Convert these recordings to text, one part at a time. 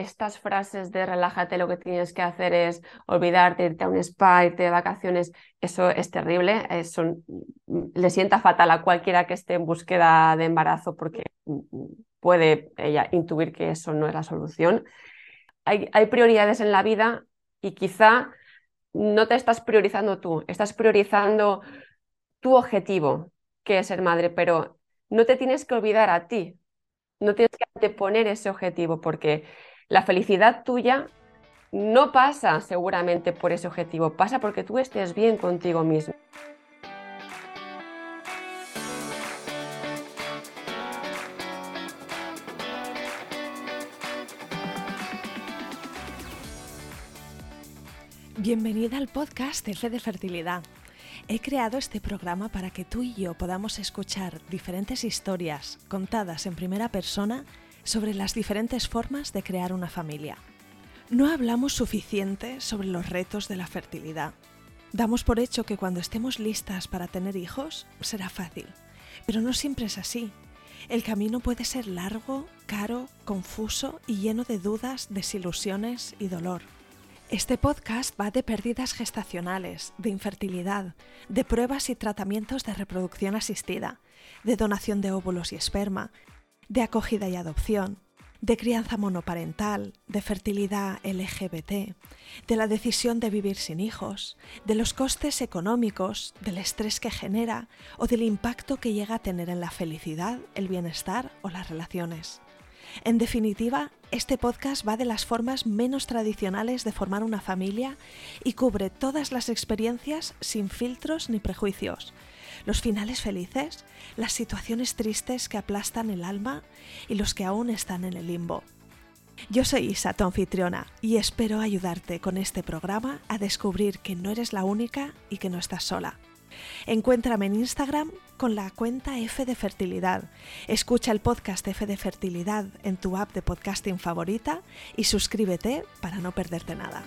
estas frases de relájate, lo que tienes que hacer es olvidarte, irte a un spa, irte de vacaciones, eso es terrible, eso le sienta fatal a cualquiera que esté en búsqueda de embarazo porque puede ella intuir que eso no es la solución. Hay, hay prioridades en la vida y quizá no te estás priorizando tú, estás priorizando tu objetivo, que es ser madre, pero no te tienes que olvidar a ti, no tienes que anteponer ese objetivo, porque la felicidad tuya no pasa seguramente por ese objetivo, pasa porque tú estés bien contigo mismo. Bienvenida al podcast F de Fertilidad. He creado este programa para que tú y yo podamos escuchar diferentes historias contadas en primera persona sobre las diferentes formas de crear una familia. No hablamos suficiente sobre los retos de la fertilidad. Damos por hecho que cuando estemos listas para tener hijos será fácil, pero no siempre es así. El camino puede ser largo, caro, confuso y lleno de dudas, desilusiones y dolor. Este podcast va de pérdidas gestacionales, de infertilidad, de pruebas y tratamientos de reproducción asistida, de donación de óvulos y esperma, de acogida y adopción, de crianza monoparental, de fertilidad LGBT, de la decisión de vivir sin hijos, de los costes económicos, del estrés que genera o del impacto que llega a tener en la felicidad, el bienestar o las relaciones. En definitiva, este podcast va de las formas menos tradicionales de formar una familia y cubre todas las experiencias sin filtros ni prejuicios. Los finales felices, las situaciones tristes que aplastan el alma y los que aún están en el limbo. Yo soy Isa, tu anfitriona, y espero ayudarte con este programa a descubrir que no eres la única y que no estás sola. Encuéntrame en Instagram con la cuenta F de Fertilidad. Escucha el podcast F de Fertilidad en tu app de podcasting favorita y suscríbete para no perderte nada.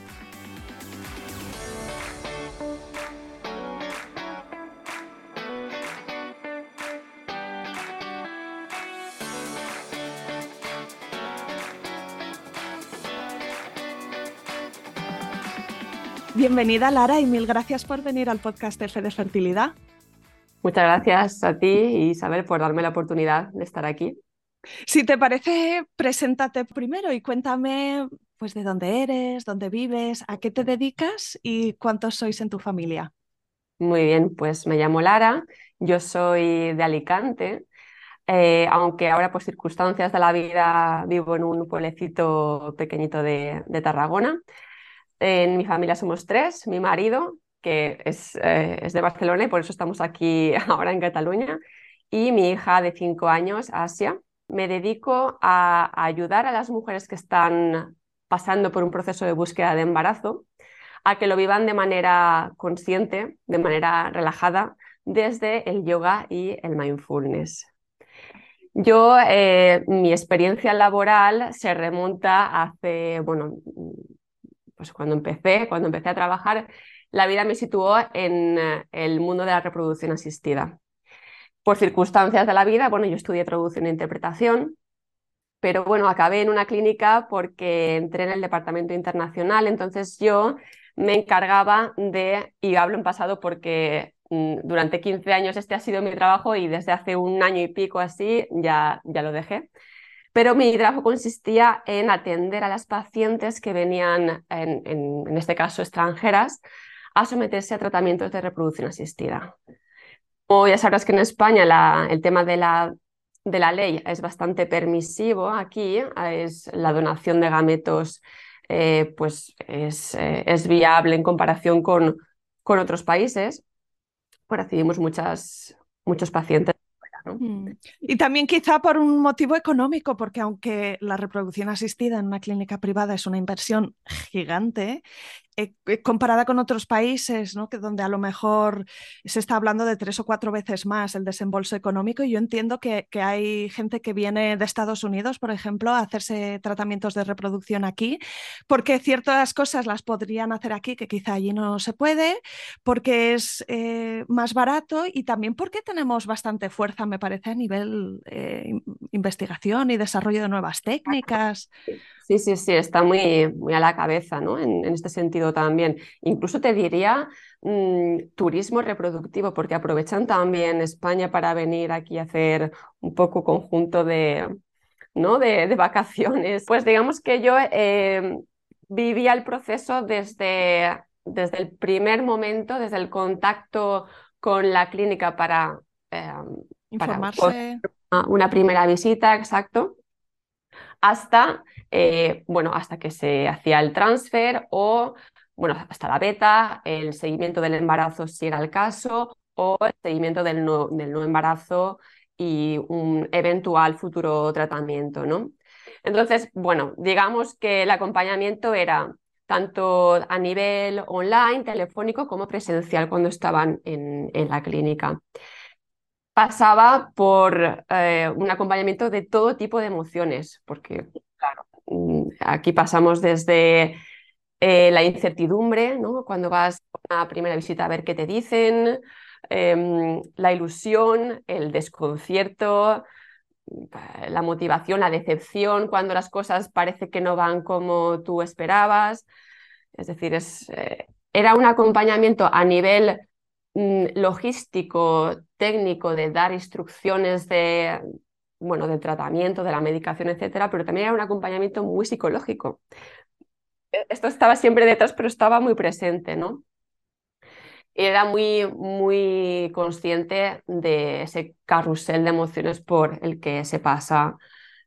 Bienvenida Lara y mil gracias por venir al podcast F de Fertilidad. Muchas gracias a ti y Isabel por darme la oportunidad de estar aquí. Si te parece, preséntate primero y cuéntame pues de dónde eres, dónde vives, a qué te dedicas y cuántos sois en tu familia. Muy bien, pues me llamo Lara, yo soy de Alicante, eh, aunque ahora por circunstancias de la vida vivo en un pueblecito pequeñito de Tarragona. En mi familia somos tres, mi marido, que es, eh, es, de Barcelona y por eso estamos aquí ahora en Cataluña, y mi hija de cinco años, Asia. Me dedico a, ayudar a las mujeres que están pasando por un proceso de búsqueda de embarazo a que lo vivan de manera consciente, de manera relajada, desde el yoga y el mindfulness. Yo, eh, mi experiencia laboral se remonta hace, bueno, pues cuando empecé, cuando empecé a trabajar, la vida me situó en eh, el mundo de la reproducción asistida. Por circunstancias de la vida, bueno, yo estudié traducción e interpretación, pero bueno, acabé en una clínica porque entré en el departamento internacional, entonces yo me encargaba de, y hablo en pasado porque mm, durante 15 años este ha sido mi trabajo y desde hace un año y pico así ya, ya lo dejé pero mi trabajo consistía en atender a las pacientes que venían, en, este caso extranjeras, a someterse a tratamientos de reproducción asistida. Como ya sabrás que en España el tema de la, de la, ley es bastante permisivo, aquí es la donación de gametos eh, pues es, eh, es, viable en comparación con, con otros países, pues recibimos muchas, muchos pacientes Mm. Y también quizá por un motivo económico, porque aunque la reproducción asistida en una clínica privada es una inversión gigante, eh, eh, comparada con otros países, ¿no? que donde a lo mejor se está hablando de tres o cuatro veces más el desembolso económico, y yo entiendo que, que, hay gente que viene de Estados Unidos, por ejemplo, a hacerse tratamientos de reproducción aquí, porque ciertas cosas las podrían hacer aquí que quizá allí no se puede, porque es eh, más barato y también porque tenemos bastante fuerza, me parece, a nivel investigación y desarrollo de nuevas técnicas. Sí, sí, sí, está muy, muy a la cabeza, ¿no? En, este sentido también. Incluso te diría mm, turismo reproductivo, porque aprovechan también España para venir aquí a hacer un poco conjunto de, ¿no? de, vacaciones. Pues digamos que yo eh, vivía el proceso desde, desde el primer momento, desde el contacto con la clínica para, eh, informarse. una primera visita, exacto, hasta, eh, bueno, hasta que se hacía el transfer o, bueno, hasta la beta, el seguimiento del embarazo si era el caso, o el seguimiento del no, embarazo y un eventual futuro tratamiento, ¿no? Entonces, bueno, digamos que el acompañamiento era tanto a nivel online, telefónico, como presencial cuando estaban en, la clínica. Pasaba por eh, un acompañamiento de todo tipo de emociones, porque, claro, mm, aquí pasamos desde eh, la incertidumbre, ¿no? cuando vas a una primera visita a ver qué te dicen, em, la ilusión, el desconcierto, la motivación, la decepción, cuando las cosas parece que no van como tú esperabas. Es decir, es, eh, era un acompañamiento a nivel logístico, técnico, de dar instrucciones de, bueno, del tratamiento, de la medicación, etcétera, pero también era un acompañamiento muy psicológico. E, esto estaba siempre detrás, pero estaba muy presente, ¿no? era muy, muy consciente de ese carrusel de emociones por el que se pasa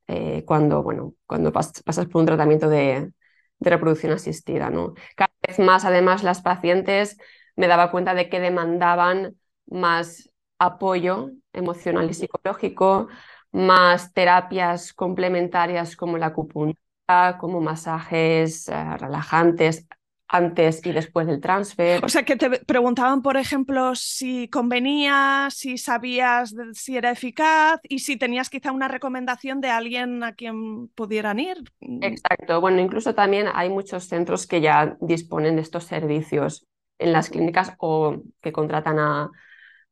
eh, cuando, bueno, cuando pasas por un tratamiento de, reproducción asistida. ¿no? Cada vez más, además, las pacientes me daba cuenta de que demandaban más apoyo emocional y psicológico, más terapias complementarias como la acupuntura, como masajes eh, relajantes, antes y después del transfer. O sea, que te preguntaban, por ejemplo, si convenía, si sabías si era eficaz y si tenías quizá una recomendación de alguien a quien pudieran ir. Exacto. Bueno, incluso también hay muchos centros que ya disponen de estos servicios en las clínicas o que contratan a,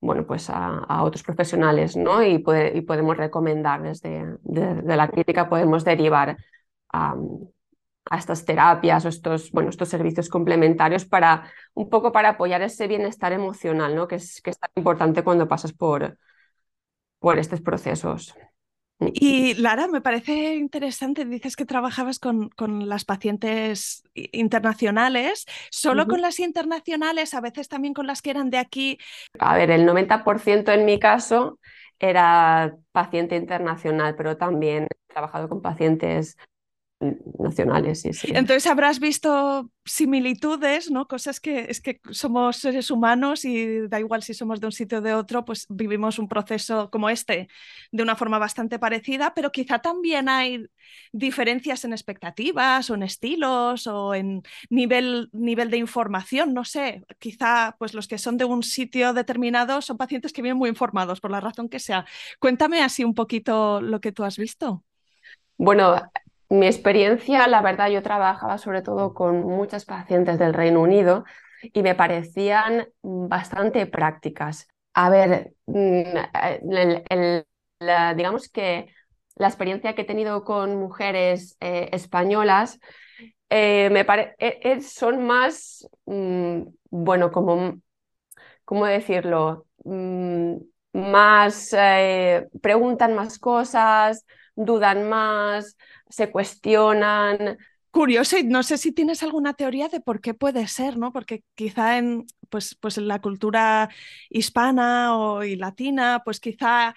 bueno, pues a, otros profesionales, ¿no? Y, y podemos recomendar desde de, la clínica, podemos derivar a a estas terapias o estos, bueno, estos servicios complementarios para un poco para apoyar ese bienestar emocional, ¿no? que, es, que es tan importante cuando pasas por, por estos procesos. Y Lara, me parece interesante, dices que trabajabas con, con las pacientes internacionales, solo con las internacionales, a veces también con las que eran de aquí. A ver, el 90% en mi caso era paciente internacional, pero también he trabajado con pacientes nacionales. Sí, sí. Entonces habrás visto similitudes, ¿no? Cosas que es que somos seres humanos y da igual si somos de un sitio o de otro, pues vivimos un proceso como este de una forma bastante parecida, pero quizá también hay diferencias en expectativas o en estilos o en nivel, nivel de información, no sé, quizá pues los que son de un sitio determinado son pacientes que vienen muy informados por la razón que sea. Cuéntame así un poquito lo que tú has visto. Bueno, mi experiencia, la verdad, yo trabajaba sobre todo con muchas pacientes del Reino Unido y me parecían bastante prácticas. A ver, mm, digamos que la experiencia que he tenido con mujeres eh, españolas eh, me e, son más, mm, bueno, como, ¿cómo decirlo? Mm, más, eh, preguntan más cosas, dudan más, se cuestionan. Curioso, y no sé si tienes alguna teoría de por qué puede ser, ¿no? Porque quizá en, pues, pues en la cultura hispana o y latina, pues quizá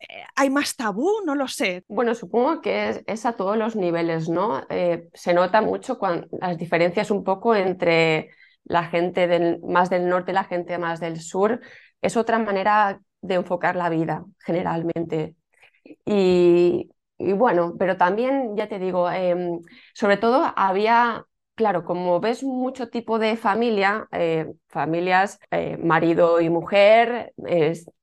eh, hay más tabú, no lo sé. Bueno, supongo que es, a todos los niveles, ¿no? Eh, se nota mucho cuando, las diferencias un poco entre la gente del, más del norte y la gente más del sur. Es otra manera de enfocar la vida, generalmente. Y, y bueno, pero también, ya te digo, em, sobre todo había, claro, como ves mucho tipo de familia, eh, familias, eh, marido y mujer,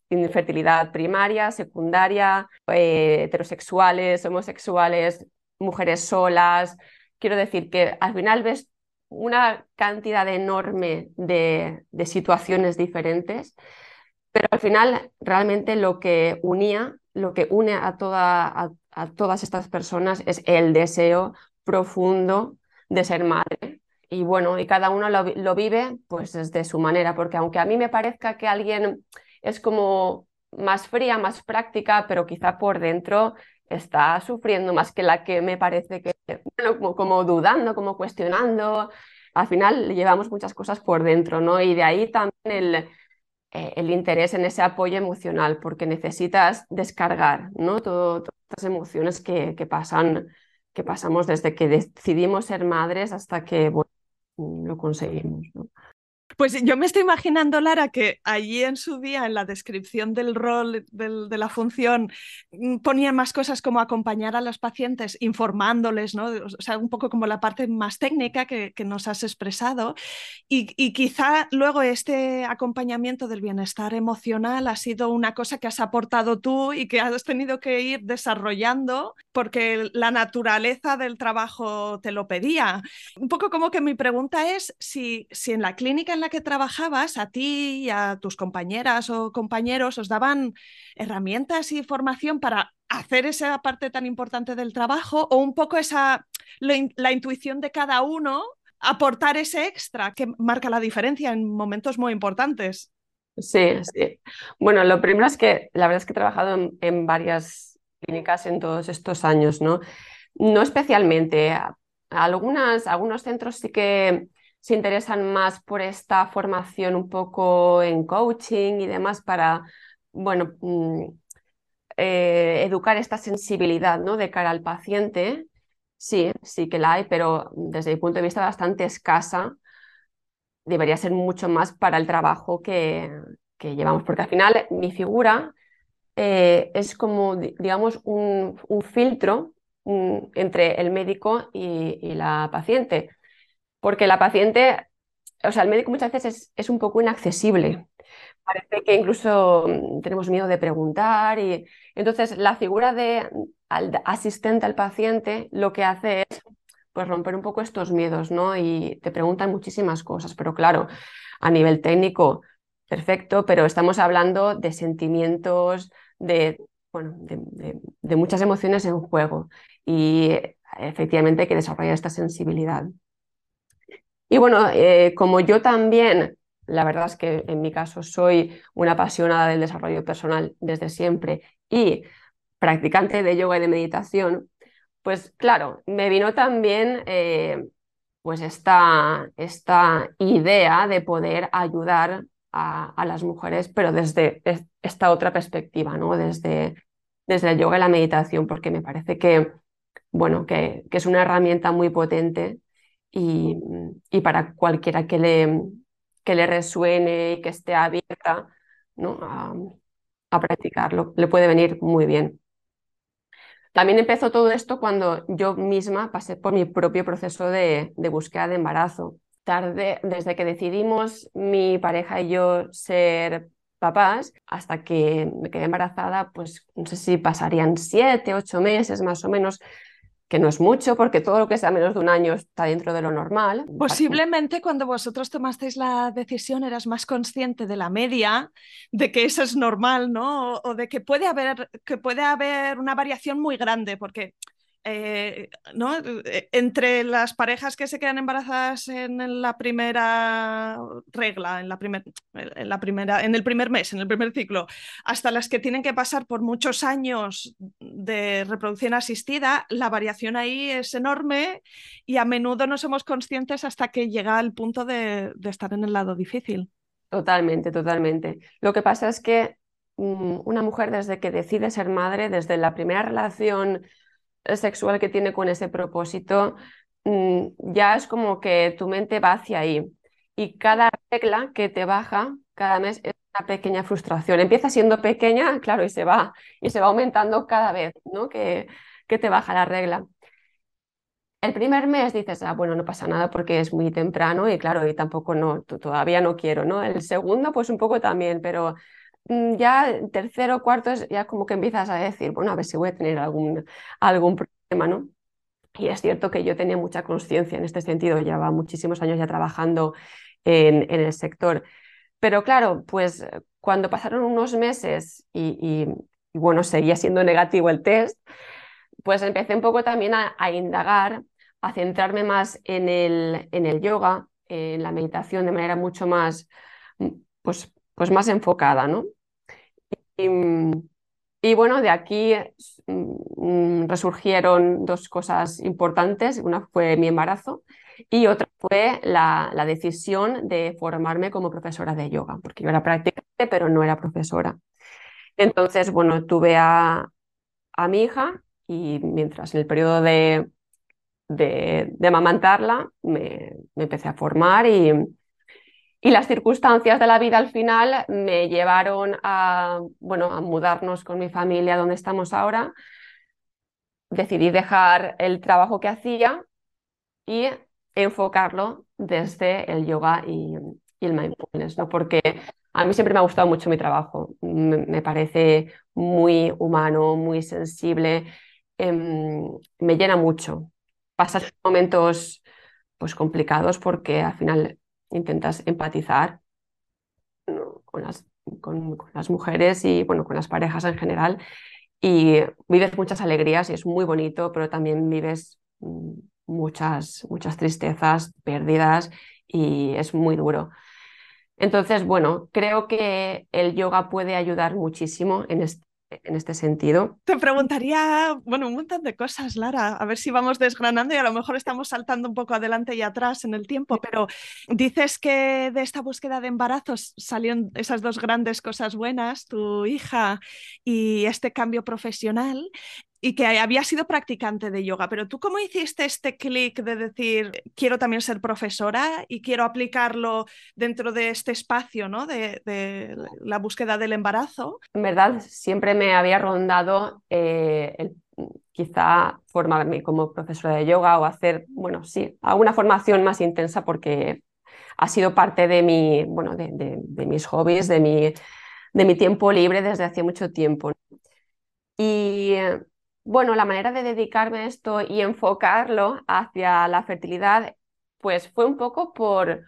infertilidad primaria, secundaria, eh, heterosexuales, homosexuales, mujeres solas. Quiero decir que al final ves una cantidad enorme de, de situaciones diferentes, pero al final realmente lo que unía, lo que une a, toda, a todas estas personas es el deseo profundo de ser madre. Y bueno, y cada uno lo, lo vive pues desde su manera, porque aunque a mí me parezca que alguien es como más fría, más práctica, pero quizá por dentro está sufriendo más que la que me parece que, bueno, como, dudando, como cuestionando. Al final llevamos muchas cosas por dentro, ¿no? Y de ahí también el, eh, el interés en ese apoyo emocional, porque necesitas descargar, ¿no? todas las emociones que, que, pasan, que pasamos desde que decidimos ser madres hasta que lo conseguimos. Pues yo me estoy imaginando, Lara, que allí en su día, en la descripción del rol de la función, mm, ponían más cosas como acompañar a los pacientes, informándoles, ¿no? O sea, un poco como la parte más técnica que, nos has expresado. Y, y, quizá luego este acompañamiento del bienestar emocional ha sido una cosa que has aportado tú y que has tenido que ir desarrollando porque la naturaleza del trabajo te lo pedía. Un poco como que mi pregunta es si, si en la clínica en la que trabajabas, a ti y a tus compañeras o compañeros os daban herramientas y formación para hacer esa parte tan importante del trabajo o un poco esa la intuición de cada uno aportar ese extra que marca la diferencia en momentos muy importantes. Sí, sí. Bueno, lo primero es que la verdad es que he trabajado en, varias clínicas en todos estos años, ¿no? No especialmente. Algunas, algunos centros sí que se interesan más por esta formación un poco en coaching y demás para, bueno, mm, eh, educar esta sensibilidad ¿no? de cara al paciente. Sí, sí que la hay, pero desde mi punto de vista bastante escasa. Debería ser mucho más para el trabajo que, que llevamos, porque al final mi figura eh, es como, digamos, un, filtro mm, entre el médico y la paciente porque la paciente, o sea, el médico muchas veces es, un poco inaccesible. Parece que incluso mm, tenemos miedo de preguntar y entonces la figura de asistente al paciente lo que hace es pues romper un poco estos miedos, ¿no? Y te preguntan muchísimas cosas, pero claro, a nivel técnico, perfecto, pero estamos hablando de sentimientos, de, bueno, de muchas emociones en juego y efectivamente hay que desarrollar esta sensibilidad. Y bueno, eh, como yo también, la verdad es que en mi caso soy una apasionada del desarrollo personal desde siempre y practicante de yoga y de meditación, pues claro, me vino también eh, pues esta, esta, idea de poder ayudar a, las mujeres, pero desde esta otra perspectiva, ¿no? Desde, desde el yoga y la meditación, porque me parece que, bueno, que, que es una herramienta muy potente y, para cualquiera que le, que le resuene y que esté abierta ¿no? a, practicarlo, le puede venir muy bien. También empezó todo esto cuando yo misma pasé por mi propio proceso de, de búsqueda de embarazo. Tarde, desde que decidimos mi pareja y yo ser papás, hasta que me quedé embarazada, pues no sé si pasarían siete, ocho meses más o menos, que no es mucho, porque todo lo que sea menos de un año está dentro de lo normal. Posiblemente cuando vosotros tomasteis la decisión eras más consciente de la media, de que eso es normal, ¿no? O, de que puede haber, que puede haber una variación muy grande, porque eh, ¿no? Eh, entre las parejas que se quedan embarazadas en la primera regla, en la, en la primera, en el primer mes, en el primer ciclo, hasta las que tienen que pasar por muchos años de reproducción asistida, la variación ahí es enorme y a menudo no somos conscientes hasta que llega al punto de, de estar en el lado difícil. Totalmente, totalmente. Lo que pasa es que mm, una mujer desde que decide ser madre, desde la primera relación sexual que tiene con ese propósito, mm, ya es como que tu mente va hacia ahí. Y cada regla que te baja cada mes es una pequeña frustración. Empieza siendo pequeña, claro, y se va, y se va aumentando cada vez, ¿no? Que, que te baja la regla. El primer mes dices, ah, bueno, no pasa nada porque es muy temprano y claro, y tampoco no, todavía no quiero, ¿no? El segundo, pues un poco también, pero ya tercero, cuarto, ya como que empiezas a decir, bueno, a ver si voy a tener algún, algún problema, ¿no? Y es cierto que yo tenía mucha conciencia en este sentido, llevaba muchísimos años ya trabajando en, en, el sector. Pero claro, pues cuando pasaron unos meses y, bueno, seguía siendo negativo el test, pues empecé un poco también a, a indagar a centrarme más en el, en el yoga, en la meditación de manera mucho más, pues, pues más enfocada, ¿no? Y, bueno, de aquí mm, resurgieron dos cosas importantes. Una fue mi embarazo y otra fue la, la, decisión de formarme como profesora de yoga, porque yo era practicante, pero no era profesora. Entonces, bueno, tuve a, a mi hija y mientras en el periodo de, de, amamantarla me, empecé a formar y, y, las circunstancias de la vida al final me llevaron a, bueno, a mudarnos con mi familia donde estamos ahora. Decidí dejar el trabajo que hacía y enfocarlo desde el yoga y, el mindfulness, ¿no? porque a mí siempre me ha gustado mucho mi trabajo, me, parece muy humano, muy sensible, em, me llena mucho. Pasas momentos pues, complicados porque al final intentas empatizar con, las, mujeres y bueno, con las parejas en general y vives muchas alegrías y es muy bonito, pero también vives mm, muchas, muchas tristezas, pérdidas y es muy duro. Entonces, bueno, creo que el yoga puede ayudar muchísimo en este, en este sentido. Te preguntaría, bueno, un montón de cosas, Lara, a ver si vamos desgranando y a lo mejor estamos saltando un poco adelante y atrás en el tiempo, pero dices que de esta búsqueda de embarazos salieron esas dos grandes cosas buenas, tu hija y este cambio profesional y que había sido practicante de yoga, pero tú cómo hiciste este clic de decir, quiero también ser profesora y quiero aplicarlo dentro de este espacio ¿no? de, la búsqueda del embarazo? En verdad, siempre me había rondado eh, el, quizá formarme como profesora de yoga o hacer, bueno, sí, alguna formación más intensa porque ha sido parte de, mi, bueno, de, de mis hobbies, de mi, de mi tiempo libre desde hace mucho tiempo. Y bueno, la manera de dedicarme a esto y enfocarlo hacia la fertilidad, pues fue un poco por,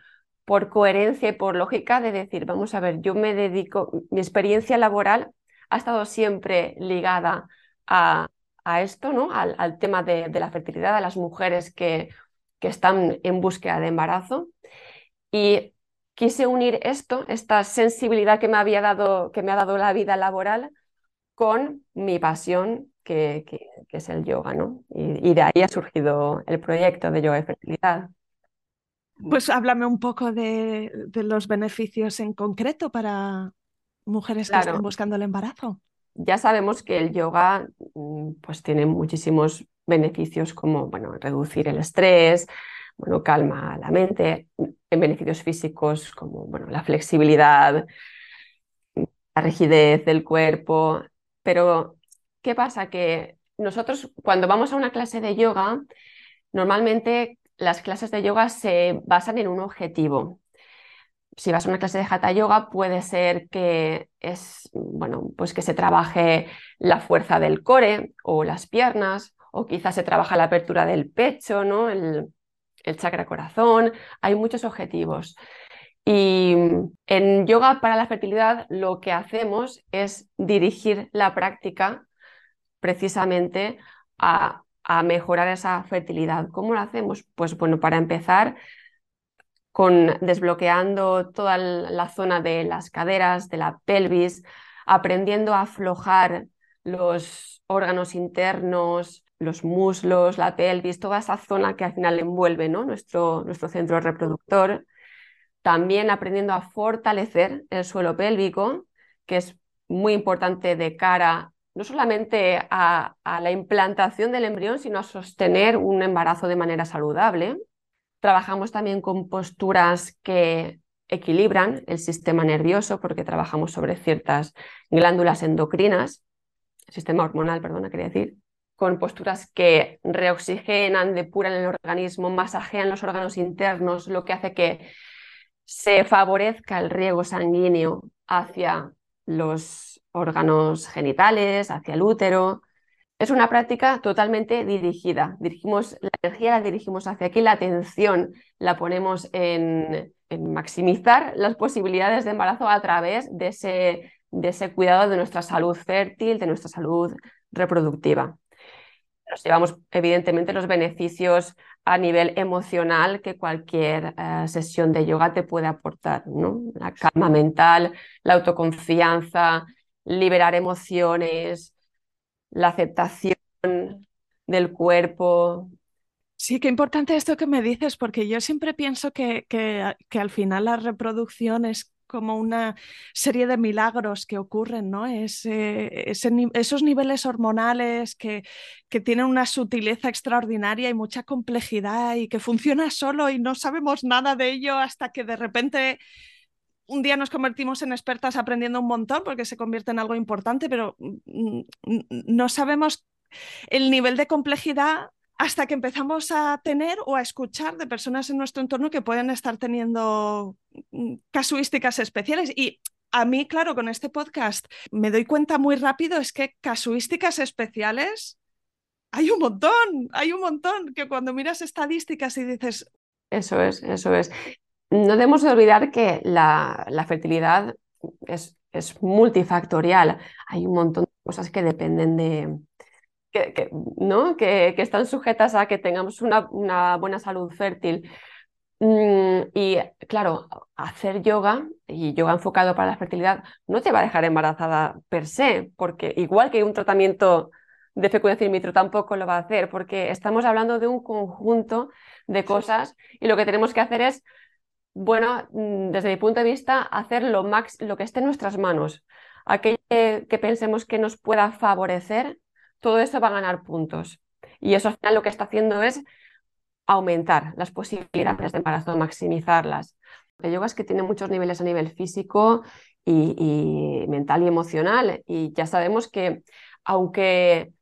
por coherencia y por lógica de decir, vamos a ver, yo me dedico, mi experiencia laboral ha estado siempre ligada a, esto, ¿no? Al, tema de, la fertilidad, a las mujeres que, que están en búsqueda de embarazo. Y quise unir esto, esta sensibilidad que me había dado, que me ha dado la vida laboral, con mi pasión que, es el yoga, ¿no? Y, de ahí ha surgido el proyecto de yoga y fertilidad. Pues háblame un poco de, los beneficios en concreto para mujeres que están buscando el embarazo. Ya sabemos que el yoga mm, pues, tiene muchísimos beneficios como bueno, reducir el estrés, bueno, calma la mente, en beneficios físicos como bueno, la flexibilidad, la rigidez del cuerpo, pero ¿Qué pasa? Que nosotros cuando vamos a una clase de yoga, normalmente las clases de yoga se basan en un objetivo. Si vas a una clase de hatha yoga, puede ser que es, bueno, pues que se trabaje la fuerza del core o las piernas, o quizás se trabaja la apertura del pecho, ¿no? el, el chakra corazón. Hay muchos objetivos. Y en yoga para la fertilidad lo que hacemos es dirigir la práctica precisamente a, mejorar esa fertilidad. ¿Cómo lo hacemos? Pues bueno, para empezar con desbloqueando toda la zona de las caderas, de la pelvis, aprendiendo a aflojar los órganos internos, los muslos, la pelvis, toda esa zona que al final envuelve ¿no? nuestro, nuestro centro reproductor. También aprendiendo a fortalecer el suelo pélvico, que es muy importante de cara no solamente a, la implantación del embrión, sino a sostener un embarazo de manera saludable. Trabajamos también con posturas que equilibran el sistema nervioso porque trabajamos sobre ciertas glándulas endocrinas, sistema hormonal, perdona, quería decir, con posturas que reoxigenan, depuran el organismo, masajean los órganos internos, lo que hace que se favorezca el riego sanguíneo hacia los órganos genitales, hacia el útero. Es una práctica totalmente dirigida. Dirigimos, la energía la dirigimos hacia aquí, la atención la ponemos en, maximizar las posibilidades de embarazo a través de ese, de ese cuidado de nuestra salud fértil, de nuestra salud reproductiva. Nos llevamos evidentemente los beneficios a nivel emocional que cualquier eh, sesión de yoga te puede aportar, ¿no? La calma mental, la autoconfianza, liberar emociones, la aceptación del cuerpo. Sí, qué importante esto que me dices, porque yo siempre pienso que, que, que al final la reproducción es como una serie de milagros que ocurren, ¿no? esos niveles hormonales que, que tienen una sutileza extraordinaria y mucha complejidad y que funciona solo y no sabemos nada de ello hasta que de repente un día nos convertimos en expertas aprendiendo un montón porque se convierte en algo importante, pero no sabemos el nivel de complejidad hasta que empezamos a tener o a escuchar de personas en nuestro entorno que pueden estar teniendo mm, casuísticas especiales. Y a mí, claro, con este podcast me doy cuenta muy rápido es que casuísticas especiales hay un montón, hay un montón, que cuando miras estadísticas y dices... Eso es, eso es. No debemos de olvidar que la, fertilidad es, es multifactorial. Hay un montón de cosas que dependen de, que, ¿no? que, están sujetas a que tengamos una, una buena salud fértil. Mm, y claro, hacer yoga y yoga enfocado para la fertilidad no te va a dejar embarazada per se, porque igual que un tratamiento de fecundación in vitro tampoco lo va a hacer, porque estamos hablando de un conjunto de cosas y lo que tenemos que hacer es, bueno, mm, desde mi punto de vista, hacer lo, max, lo que esté en nuestras manos. Aquello que pensemos que nos pueda favorecer, todo eso va a ganar puntos. Y eso al final lo que está haciendo es aumentar las posibilidades de embarazo, maximizarlas. El yoga es que tiene muchos niveles a nivel físico y, mental y emocional. Y ya sabemos que aunque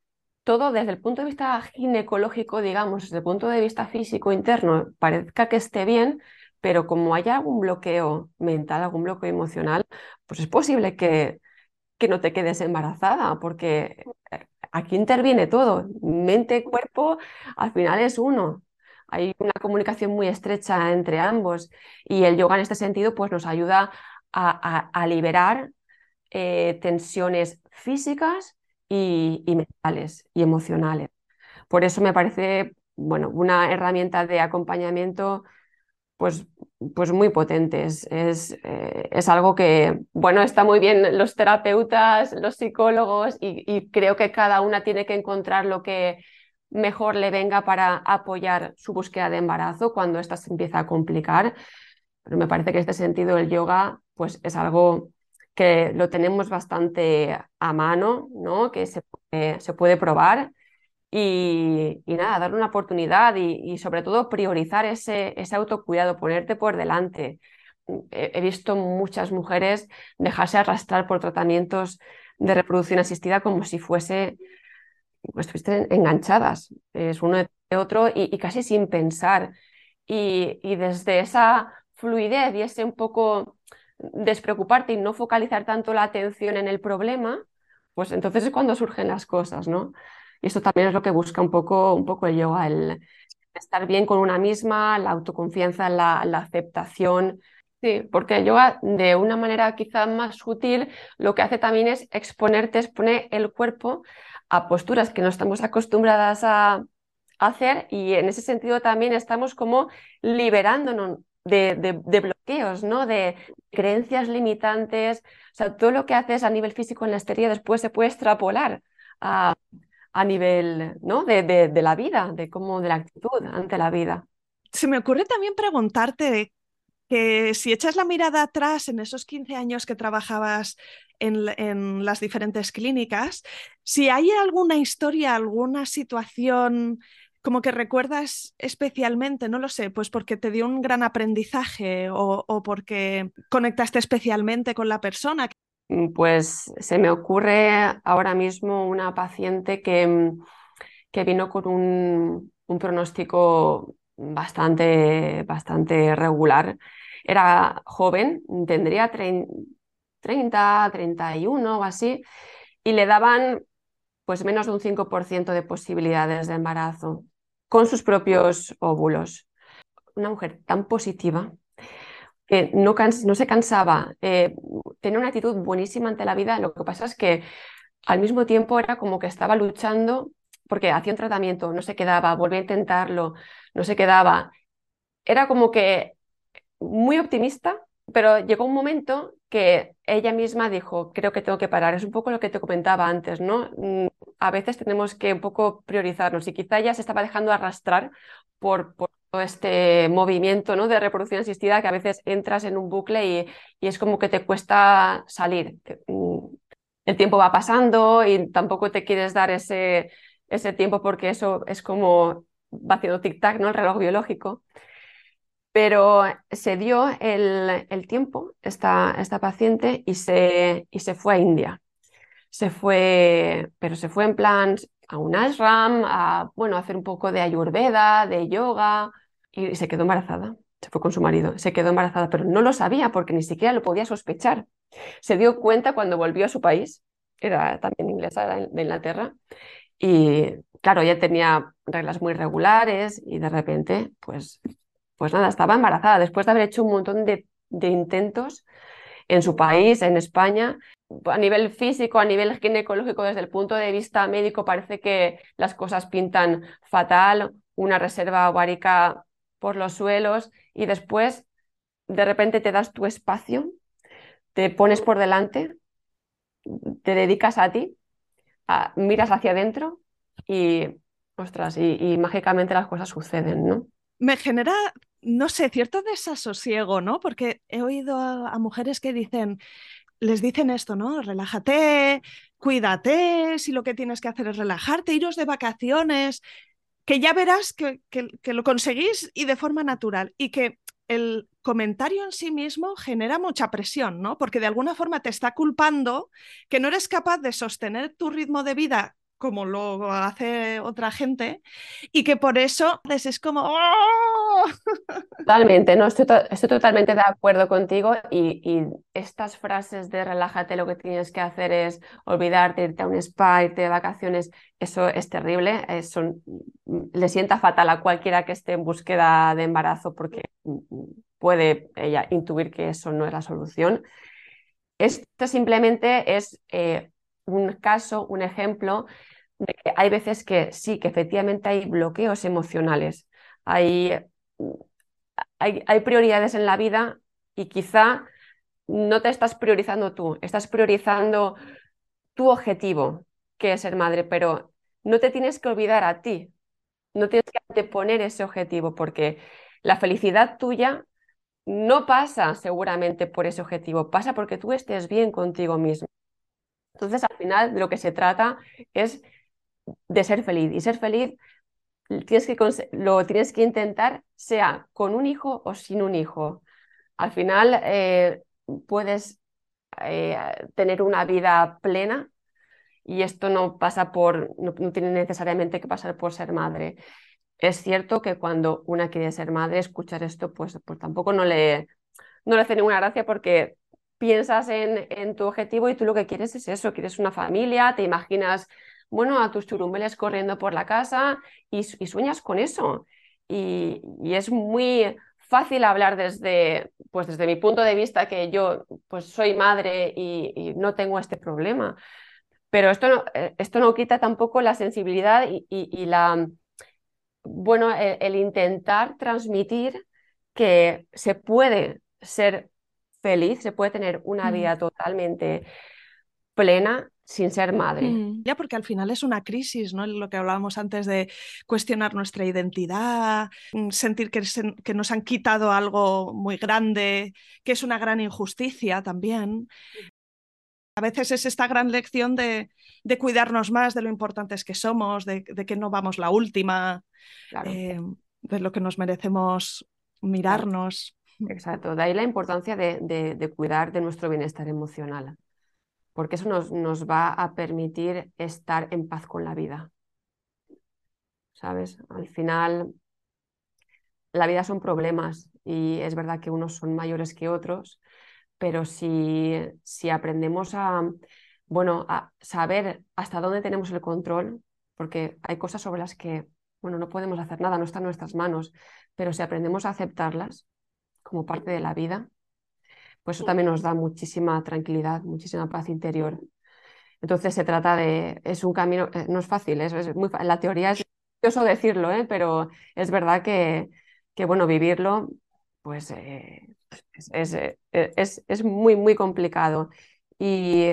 todo desde el punto de vista ginecológico, digamos, desde el punto de vista físico interno, parezca que esté bien, pero como haya algún bloqueo mental, algún bloqueo emocional, pues es posible que, que no te quedes embarazada, porque aquí interviene todo, mente, cuerpo, al final es uno. Hay una comunicación muy estrecha entre ambos y el yoga en este sentido pues, nos ayuda a, liberar eh, tensiones físicas y, mentales y emocionales. Por eso me parece bueno, una herramienta de acompañamiento pues, pues muy potentes. Es, eh, es, algo que, bueno, está muy bien los terapeutas, los psicólogos y, creo que cada una tiene que encontrar lo que mejor le venga para apoyar su búsqueda de embarazo cuando ésta se empieza a complicar. Pero me parece que en este sentido el yoga pues es algo que lo tenemos bastante a mano, ¿no? que se, se puede probar y, nada, darle una oportunidad y, sobre todo priorizar ese, ese, autocuidado, ponerte por delante. He, visto muchas mujeres dejarse arrastrar por tratamientos de reproducción asistida como si fuese, estuviesen enganchadas, es uno de otro y, casi sin pensar. Y, y desde esa fluidez y ese un poco despreocuparte y no focalizar tanto la atención en el problema, pues entonces es cuando surgen las cosas, ¿no? Y eso también es lo que busca un poco, un poco el yoga, el estar bien con una misma, la autoconfianza, la, la aceptación. Sí, porque el yoga de una manera quizá más sutil lo que hace también es exponerte, expone el cuerpo a posturas que no estamos acostumbradas a hacer y en ese sentido también estamos como liberándonos de, de, bloqueos, ¿no? de creencias limitantes. O sea, todo lo que haces a nivel físico en la exterior después se puede extrapolar a, a nivel ¿no? de, de, la vida, de cómo, de la actitud ante la vida. Se me ocurre también preguntarte que si echas la mirada atrás en esos 15 años que trabajabas en, en, las diferentes clínicas, si hay alguna historia, alguna situación como que recuerdas especialmente, no lo sé, pues porque te dio un gran aprendizaje o, o porque conectaste especialmente con la persona. Mm, pues se me ocurre ahora mismo una paciente que, mm, que vino con un, pronóstico bastante, bastante regular. Era joven, tendría 30, 31 o así, y le daban pues menos de un 5% de posibilidades de embarazo con sus propios óvulos. Una mujer tan positiva, que no, se cansaba, eh, tenía una actitud buenísima ante la vida, lo que pasa es que al mismo tiempo era como que estaba luchando porque hacía un tratamiento, no se quedaba, volvía a intentarlo, no se quedaba. Era como que muy optimista, pero llegó un momento que ella misma dijo, creo que tengo que parar. Es un poco lo que te comentaba antes, ¿no? Mm, a veces tenemos que un poco priorizarnos y quizá ella se estaba dejando arrastrar por, este movimiento ¿no? de reproducción asistida que a veces entras en un bucle y, y es como que te cuesta salir. Mm, el tiempo va pasando y tampoco te quieres dar ese, ese tiempo porque eso es como va haciendo tic-tac, ¿no? El reloj biológico. Pero se dio el, el tiempo, esta, esta paciente, y se, y se fue a India. Se fue, pero se fue en plan a un ashram, a bueno, hacer un poco de ayurveda, de yoga, y se quedó embarazada. Se fue con su marido, se quedó embarazada, pero no lo sabía porque ni siquiera lo podía sospechar. Se dio cuenta cuando volvió a su país, era también inglesa de Inglaterra, y claro, ella tenía reglas muy regulares y de repente, pues, pues nada, estaba embarazada después de haber hecho un montón de, de intentos en su país, en España. A nivel físico, a nivel ginecológico, desde el punto de vista médico, parece que las cosas pintan fatal, una reserva ovárica por los suelos y después de repente te das tu espacio, te pones por delante, te dedicas a ti, miras hacia adentro y, ostras, y, mágicamente las cosas suceden, ¿no? Me genera, no sé, cierto desasosiego, ¿no? Porque he oído a, a mujeres que dicen, les dicen esto, ¿no? Relájate, cuídate, si lo que tienes que hacer es relajarte, iros de vacaciones, que ya verás que, que, lo conseguís y de forma natural. Y que el comentario en sí mismo genera mucha presión, ¿no? Porque de alguna forma te está culpando que no eres capaz de sostener tu ritmo de vida como lo hace otra gente y que por eso es como... ¡oh! Totalmente, no, estoy, estoy, totalmente de acuerdo contigo y, y, estas frases de relájate, lo que tienes que hacer es olvidarte, irte a un spa, irte de vacaciones, eso es terrible, eso, le sienta fatal a cualquiera que esté en búsqueda de embarazo porque puede ella intuir que eso no es la solución. Esto simplemente es eh, un caso, un ejemplo de que hay veces que sí, que efectivamente hay bloqueos emocionales, hay, hay, hay prioridades en la vida y quizá no te estás priorizando tú, estás priorizando tu objetivo, que es ser madre, pero no te tienes que olvidar a ti, no tienes que anteponer ese objetivo, porque la felicidad tuya no pasa seguramente por ese objetivo, pasa porque tú estés bien contigo mismo. Entonces, al final, de lo que se trata es de ser feliz. Y ser feliz tienes que, lo tienes que intentar, sea con un hijo o sin un hijo. Al final, eh, puedes eh, tener una vida plena y esto no pasa por, no, tiene necesariamente que pasar por ser madre. Es cierto que cuando una quiere ser madre, escuchar esto, pues, pues tampoco no le, no le hace ninguna gracia porque piensas en, en, tu objetivo y tú lo que quieres es eso, quieres una familia, te imaginas, bueno, a tus churumbeles corriendo por la casa y, sueñas con eso. Y, y, es muy fácil hablar desde, pues desde mi punto de vista que yo pues soy madre y, no tengo este problema. Pero esto no, eh, esto no quita tampoco la sensibilidad y, la, bueno, el, el intentar transmitir que se puede ser feliz, se puede tener una vida totalmente plena sin ser madre. Ya, porque al final es una crisis, ¿no? Lo que hablábamos antes de cuestionar nuestra identidad, mm, sentir que, se, que, nos han quitado algo muy grande, que es una gran injusticia también. A veces es esta gran lección de, de cuidarnos más de lo importantes que somos, de, de que no vamos la última, claro. eh, de lo que nos merecemos mirarnos. Exacto, de ahí la importancia de, de, de, cuidar de nuestro bienestar emocional, porque eso nos, nos, va a permitir estar en paz con la vida. ¿Sabes? Al final, la vida son problemas y es verdad que unos son mayores que otros, pero si, si aprendemos a, bueno, a saber hasta dónde tenemos el control, porque hay cosas sobre las que, bueno, no podemos hacer nada, no están en nuestras manos, pero si aprendemos a aceptarlas, como parte de la vida, pues eso también nos da muchísima tranquilidad, muchísima paz interior. Entonces se trata de, es un camino, eh, no es fácil, es, muy, la teoría es curioso decirlo, ¿eh? pero es verdad que, que bueno, vivirlo, pues eh, es, es, es, muy, muy complicado. Y,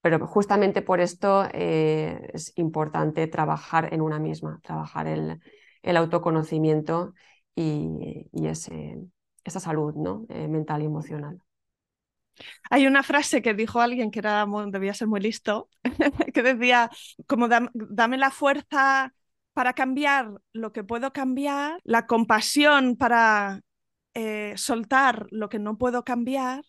pero justamente por esto es importante trabajar en una misma, trabajar el, el autoconocimiento y, y ese, esa salud ¿no? mental y emocional. Hay una frase que dijo alguien que era, debía ser muy listo, que decía, como dame la fuerza para cambiar lo que puedo cambiar, la compasión para eh, soltar lo que no puedo cambiar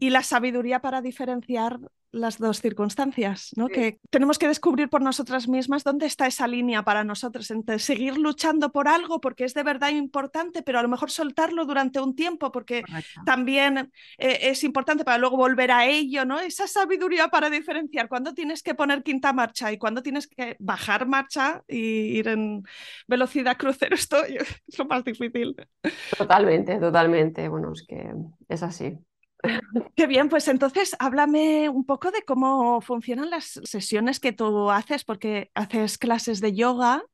y la sabiduría para diferenciar las dos circunstancias, ¿no? Que tenemos que descubrir por nosotras mismas dónde está esa línea para nosotros entre seguir luchando por algo porque es de verdad importante, pero a lo mejor soltarlo durante un tiempo porque también eh, es importante para luego volver a ello, ¿no? Esa sabiduría para diferenciar cuándo tienes que poner quinta marcha y cuándo tienes que bajar marcha y ir en velocidad crucero, esto es lo más difícil. Totalmente, totalmente. Bueno, es que es así. Qué bien, pues entonces háblame un poco de cómo funcionan las sesiones que tú haces, porque haces clases de yoga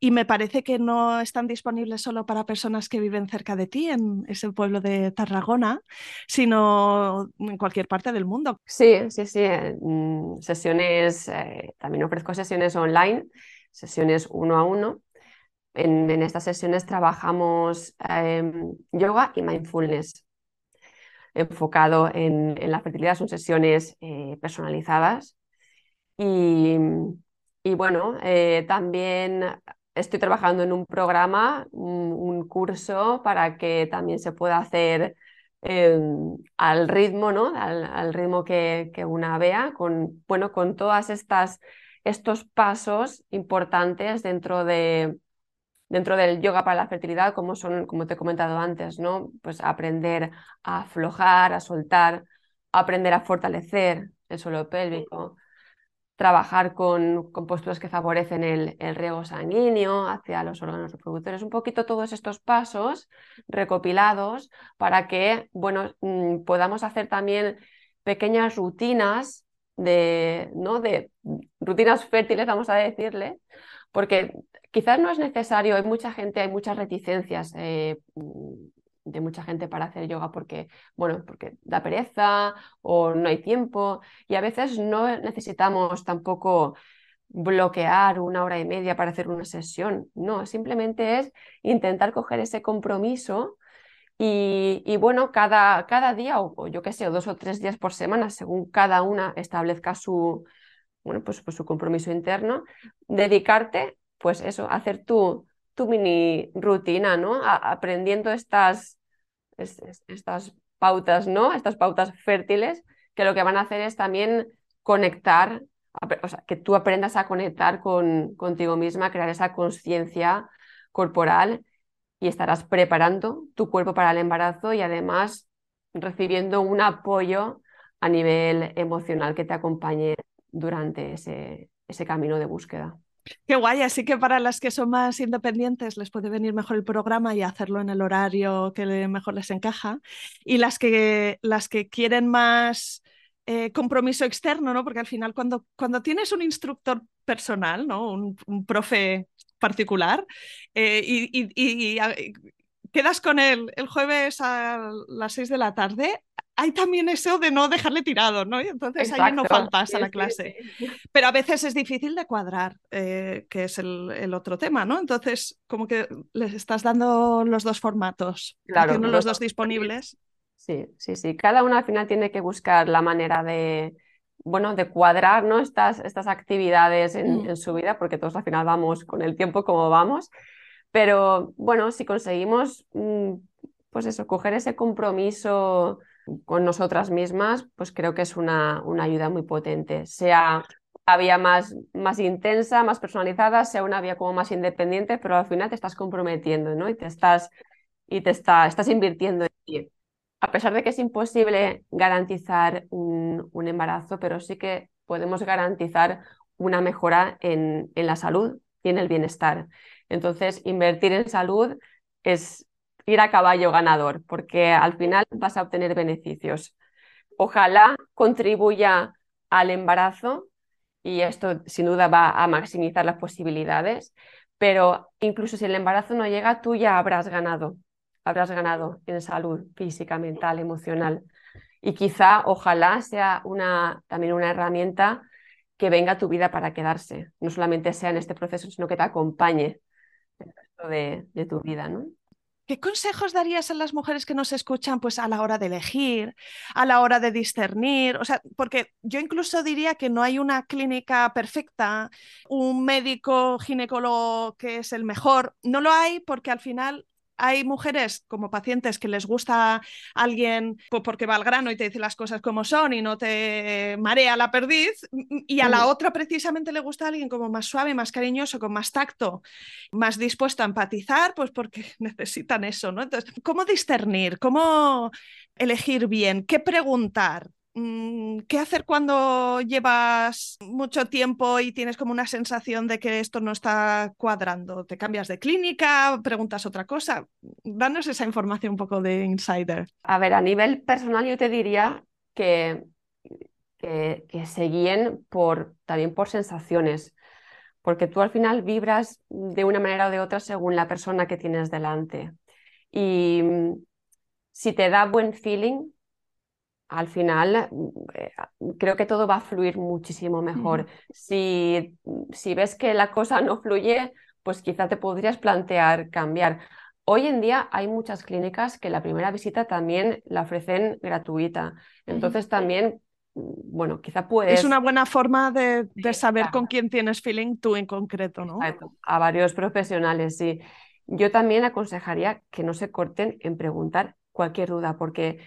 y me parece que no están disponibles solo para personas que viven cerca de ti, en ese pueblo de Tarragona, sino en cualquier parte del mundo. Sí, sí, sí. Mm, sesiones, eh, también ofrezco sesiones online, sesiones uno a uno. En, estas sesiones trabajamos em, yoga y mindfulness enfocado en, la fertilidad, son sesiones eh, personalizadas. Y, bueno, eh, también estoy trabajando en un programa, un, curso para que también se pueda hacer em, al ritmo, ¿no? Al, ritmo que, que, una vea, con, bueno, con todas estas estos pasos importantes dentro de, dentro del yoga para la fertilidad, como son, como te he comentado antes, ¿no? Pues aprender a aflojar, a soltar, aprender a fortalecer el suelo pélvico, trabajar con, con posturas que favorecen el, el, riego sanguíneo hacia los órganos reproductores, un poquito todos estos pasos recopilados para que, bueno, mm, podamos hacer también pequeñas rutinas de, ¿no? de rutinas fértiles, vamos a decirle, porque quizás no es necesario, hay mucha gente, hay muchas reticencias eh, de mucha gente para hacer yoga porque, bueno, porque da pereza o no hay tiempo y a veces no necesitamos tampoco bloquear una hora y media para hacer una sesión, no, simplemente es intentar coger ese compromiso y, bueno, cada, cada día o, yo qué sé, dos o tres días por semana, según cada una establezca su, bueno, pues, pues su compromiso interno, dedicarte pues eso, hacer tu, tu mini rutina, ¿no? aprendiendo estas, estas pautas, ¿no? Estas pautas fértiles que lo que van a hacer es también conectar, o sea, que tú aprendas a conectar con, contigo misma, crear esa conciencia corporal y estarás preparando tu cuerpo para el embarazo y además recibiendo un apoyo a nivel emocional que te acompañe durante ese, ese camino de búsqueda. Qué guay, así que para las que son más independientes les puede venir mejor el programa y hacerlo en el horario que mejor les encaja. Y las que, las que quieren más eh, compromiso externo, ¿no? Porque al final cuando, cuando tienes un instructor personal, ¿no? Un, profe particular, eh, y, quedas con él el jueves a las 6 de la tarde, hay también eso de no dejarle tirado, ¿no? Y entonces ahí no faltas a la clase. Pero a veces es difícil de cuadrar, eh, que es el, otro tema, ¿no? Entonces, como que les estás dando los dos formatos, claro, los dos disponibles. Sí, sí, sí. Cada uno al final tiene que buscar la manera de, bueno, de cuadrar ¿no? estas, estas actividades en, mm. en su vida, porque todos al final vamos con el tiempo como vamos. Pero bueno, si conseguimos, mm, pues eso, coger ese compromiso con nosotras mismas, pues creo que es una, una ayuda muy potente. Sea una vía más, más intensa, más personalizada, sea una vía como más independiente, pero al final te estás comprometiendo, ¿no? Y te estás, y te está, estás invirtiendo en ti. A pesar de que es imposible garantizar un, un embarazo, pero sí que podemos garantizar una mejora en, en la salud y en el bienestar. Entonces, invertir en salud es ir a caballo ganador, porque al final vas a obtener beneficios. Ojalá contribuya al embarazo y esto sin duda va a maximizar las posibilidades, pero incluso si el embarazo no llega, tú ya habrás ganado, habrás ganado en salud física, mental, emocional. Y quizá, ojalá, sea una, también una herramienta que venga a tu vida para quedarse, no solamente sea en este proceso, sino que te acompañe el resto de, de tu vida, ¿no? ¿Qué consejos darías a las mujeres que nos escuchan pues a la hora de elegir, a la hora de discernir? O sea, porque yo incluso diría que no hay una clínica perfecta, un médico ginecólogo que es el mejor, no lo hay porque al final hay mujeres como pacientes que les gusta alguien porque va al grano y te dice las cosas como son y no te marea la perdiz, y a la otra precisamente le gusta alguien como más suave, más cariñoso, con más tacto, más dispuesto a empatizar, pues porque necesitan eso, ¿no? Entonces, ¿cómo discernir? ¿Cómo elegir bien? ¿Qué preguntar? Mm, ¿Qué hacer cuando llevas mucho tiempo y tienes como una sensación de que esto no está cuadrando? ¿Te cambias de clínica? ¿Preguntas otra cosa? Danos esa información un poco de insider. A ver, a nivel personal yo te diría que, que, que se guíen por, también por sensaciones, porque tú al final vibras de una manera o de otra según la persona que tienes delante. Y mm, si te da buen feeling, al final eh, creo que todo va a fluir muchísimo mejor. si, si, ves que la cosa no fluye, pues quizá te podrías plantear cambiar. Hoy en día hay muchas clínicas que la primera visita también la ofrecen gratuita. Entonces también, bueno, quizá puedes... Es una buena forma de, saber con quién tienes feeling tú en concreto, ¿no? A varios profesionales, sí. Yo también aconsejaría que no se corten en preguntar cualquier duda, porque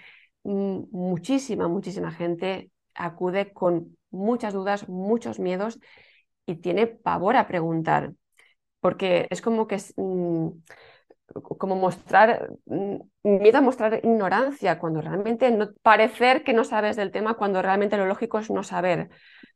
muchísima, muchísima gente acude con muchas dudas, muchos miedos y tiene pavor a preguntar, porque es como que es mm, como mostrar mm, miedo a mostrar ignorancia cuando realmente no parecer que no sabes del tema cuando realmente lo lógico es no saber.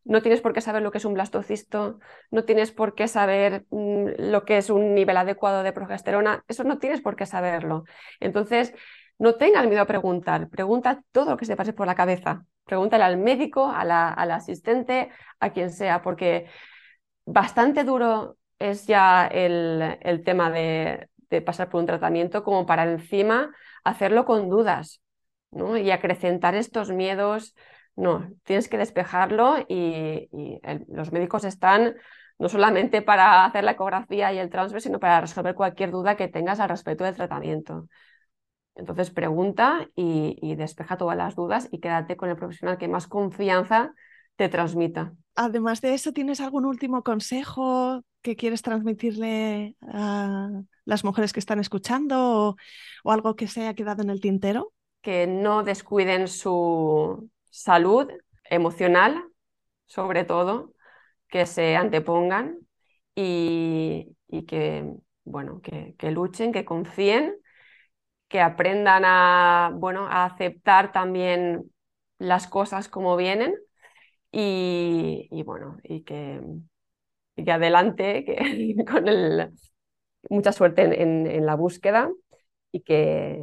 No tienes por qué saber lo que es un blastocisto, no tienes por qué saber mm, lo que es un nivel adecuado de progesterona, eso no tienes por qué saberlo. Entonces, no tengas miedo a preguntar, pregunta todo lo que se pase por la cabeza. Pregúntale al médico, a la, al asistente, a quien sea, porque bastante duro es ya el, tema de, pasar por un tratamiento como para encima hacerlo con dudas y acrecentar estos miedos. No, tienes que despejarlo y, los médicos están no solamente para hacer la ecografía y el transfer, sino para resolver cualquier duda que tengas al respecto del tratamiento. Entonces pregunta y, despeja todas las dudas y quédate con el profesional que más confianza te transmita. Además de eso, ¿tienes algún último consejo que quieres transmitirle a las mujeres que están escuchando o, algo que se haya quedado en el tintero? Que no descuiden su salud emocional, sobre todo, que se antepongan y, que, bueno, que luchen, que confíen que aprendan a, bueno, a aceptar también las cosas como vienen y, bueno, y que, y adelante, que con el, mucha suerte en, la búsqueda y que,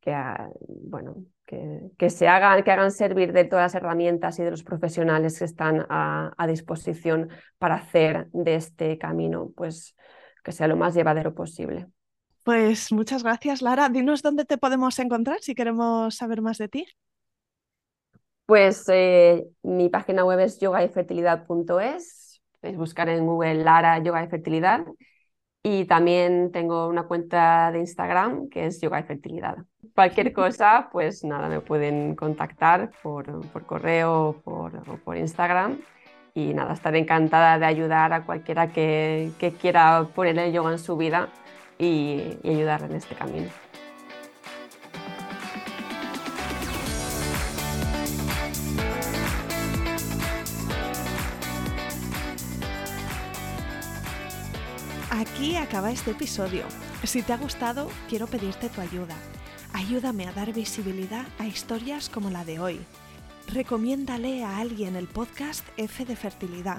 que ah, bueno, que, que, se hagan, que hagan servir de todas las herramientas y de los profesionales que están a, a disposición para hacer de este camino, pues que sea lo más llevadero posible. Pues muchas gracias, Lara. Dinos dónde te podemos encontrar si queremos saber más de ti. Pues eh, mi página web es yogayfertilidad.es. Podéis buscar en Google Lara Yoga y Fertilidad. Y también tengo una cuenta de Instagram que es Yoga. Cualquier cosa, pues nada, me pueden contactar por, por correo o por, por Instagram. Y nada, estaré encantada de ayudar a cualquiera que, que quiera poner el yoga en su vida y, y ayudarle en este camino. Aquí acaba este episodio. Si te ha gustado, quiero pedirte tu ayuda. Ayúdame a dar visibilidad a historias como la de hoy. Recomiéndale a alguien el podcast F de Fertilidad